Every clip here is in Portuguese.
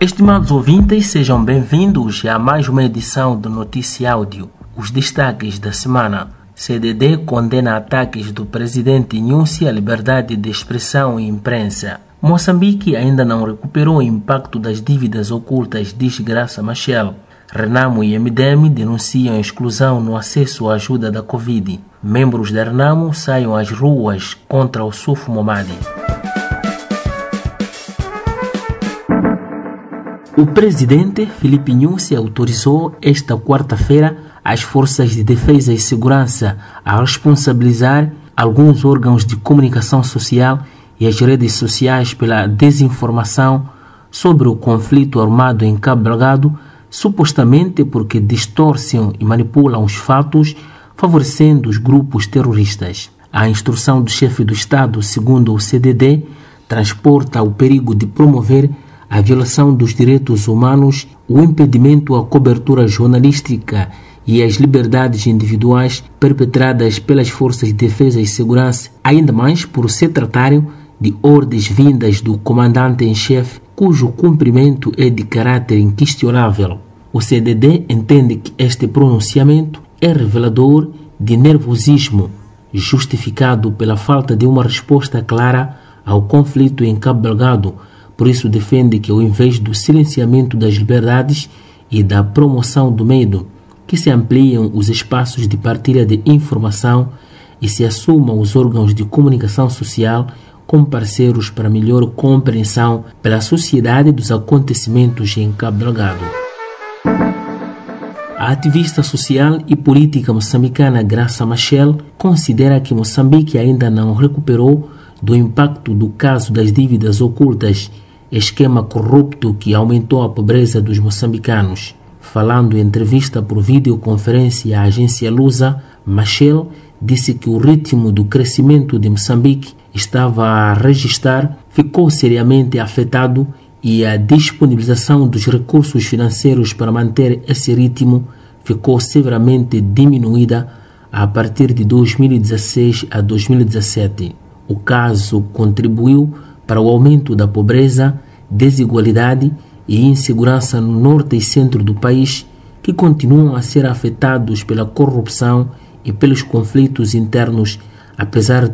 Estimados ouvintes, sejam bem-vindos a mais uma edição do Notícia Áudio. Os destaques da semana. CDD condena ataques do presidente Nunci à liberdade de expressão e imprensa. Moçambique ainda não recuperou o impacto das dívidas ocultas, diz Graça Machel. Renamo e MDM denunciam exclusão no acesso à ajuda da Covid. Membros da Renamo saiam às ruas contra o Sufo Momadi. O presidente Felipe Nussi autorizou esta quarta-feira as forças de defesa e segurança a responsabilizar alguns órgãos de comunicação social e as redes sociais pela desinformação sobre o conflito armado em Cabo Delgado, supostamente porque distorcem e manipulam os fatos, favorecendo os grupos terroristas. A instrução do chefe do Estado, segundo o CDD, transporta o perigo de promover a violação dos direitos humanos, o impedimento à cobertura jornalística e às liberdades individuais perpetradas pelas forças de defesa e segurança, ainda mais por se tratarem de ordens vindas do comandante em chefe, cujo cumprimento é de caráter inquestionável. O CDD entende que este pronunciamento é revelador de nervosismo, justificado pela falta de uma resposta clara ao conflito em Cabo Delgado por isso, defende que, ao invés do silenciamento das liberdades e da promoção do medo, que se ampliam os espaços de partilha de informação e se assumam os órgãos de comunicação social como parceiros para melhor compreensão pela sociedade dos acontecimentos em Cabo Delgado. A ativista social e política moçambicana Graça Machel considera que Moçambique ainda não recuperou do impacto do caso das dívidas ocultas esquema corrupto que aumentou a pobreza dos moçambicanos. Falando em entrevista por videoconferência à agência Lusa, Machel disse que o ritmo do crescimento de Moçambique estava a registrar ficou seriamente afetado e a disponibilização dos recursos financeiros para manter esse ritmo ficou severamente diminuída a partir de 2016 a 2017. O caso contribuiu para o aumento da pobreza, desigualdade e insegurança no norte e centro do país, que continuam a ser afetados pela corrupção e pelos conflitos internos, apesar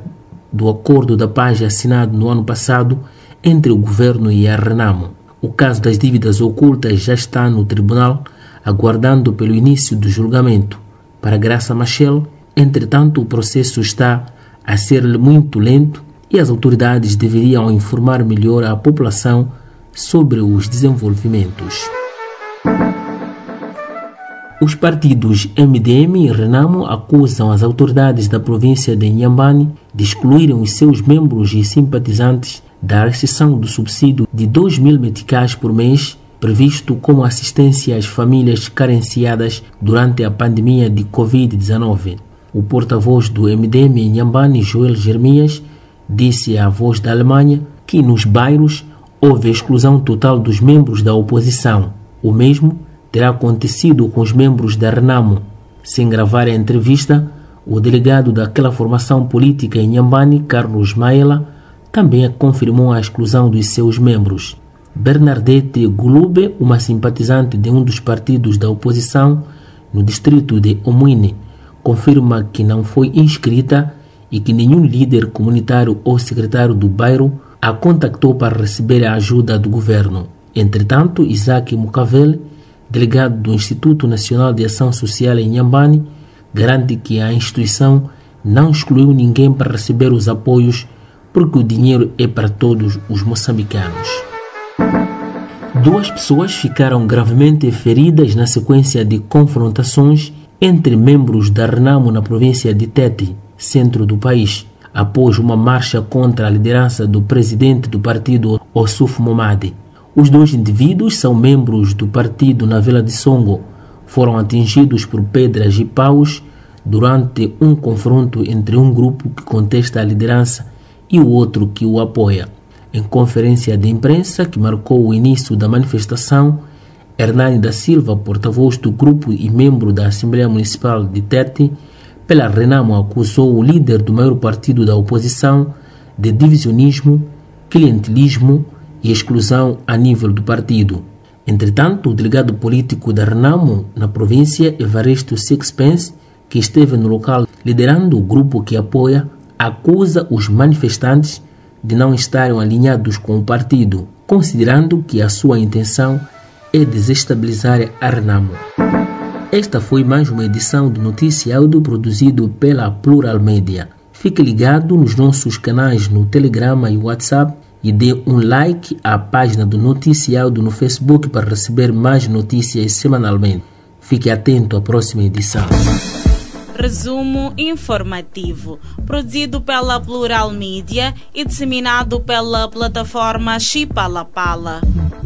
do acordo da paz assinado no ano passado entre o governo e a Renamo. O caso das dívidas ocultas já está no tribunal, aguardando pelo início do julgamento. Para Graça Machel, entretanto, o processo está a ser muito lento e as autoridades deveriam informar melhor a população sobre os desenvolvimentos. Os partidos MDM e Renamo acusam as autoridades da província de Inhambane de excluírem os seus membros e simpatizantes da restrição do subsídio de 2 mil meticais por mês previsto como assistência às famílias carenciadas durante a pandemia de Covid-19. O porta-voz do MDM em Inhambane, Joel Jeremias, disse à Voz da Alemanha que nos bairros houve exclusão total dos membros da oposição. O mesmo terá acontecido com os membros da Renamo. Sem gravar a entrevista, o delegado daquela formação política em Nhambane, Carlos Maela, também confirmou a exclusão dos seus membros. Bernadette Gulube, uma simpatizante de um dos partidos da oposição no distrito de Omuine, confirma que não foi inscrita e que nenhum líder comunitário ou secretário do bairro a contactou para receber a ajuda do governo. Entretanto, Isaac Mucavel, delegado do Instituto Nacional de Ação Social em Nhambane, garante que a instituição não excluiu ninguém para receber os apoios porque o dinheiro é para todos os moçambicanos. Duas pessoas ficaram gravemente feridas na sequência de confrontações entre membros da Renamo na província de Tete centro do país, após uma marcha contra a liderança do presidente do partido, Ossuf Momadi. Os dois indivíduos são membros do partido na Vila de Songo. Foram atingidos por pedras e paus durante um confronto entre um grupo que contesta a liderança e o outro que o apoia. Em conferência de imprensa que marcou o início da manifestação, Hernani da Silva, porta-voz do grupo e membro da Assembleia Municipal de Tete, pela Renamo acusou o líder do maior partido da oposição de divisionismo, clientelismo e exclusão a nível do partido. Entretanto, o delegado político da Renamo, na província, Evaristo Sixpence, que esteve no local liderando o grupo que apoia, acusa os manifestantes de não estarem alinhados com o partido, considerando que a sua intenção é desestabilizar a Renamo. Esta foi mais uma edição do Noticiário produzido pela Plural Media. Fique ligado nos nossos canais no Telegram e WhatsApp e dê um like à página do Noticiário no Facebook para receber mais notícias semanalmente. Fique atento à próxima edição. Resumo informativo, produzido pela Plural Media e disseminado pela plataforma Chipalapala. Pala.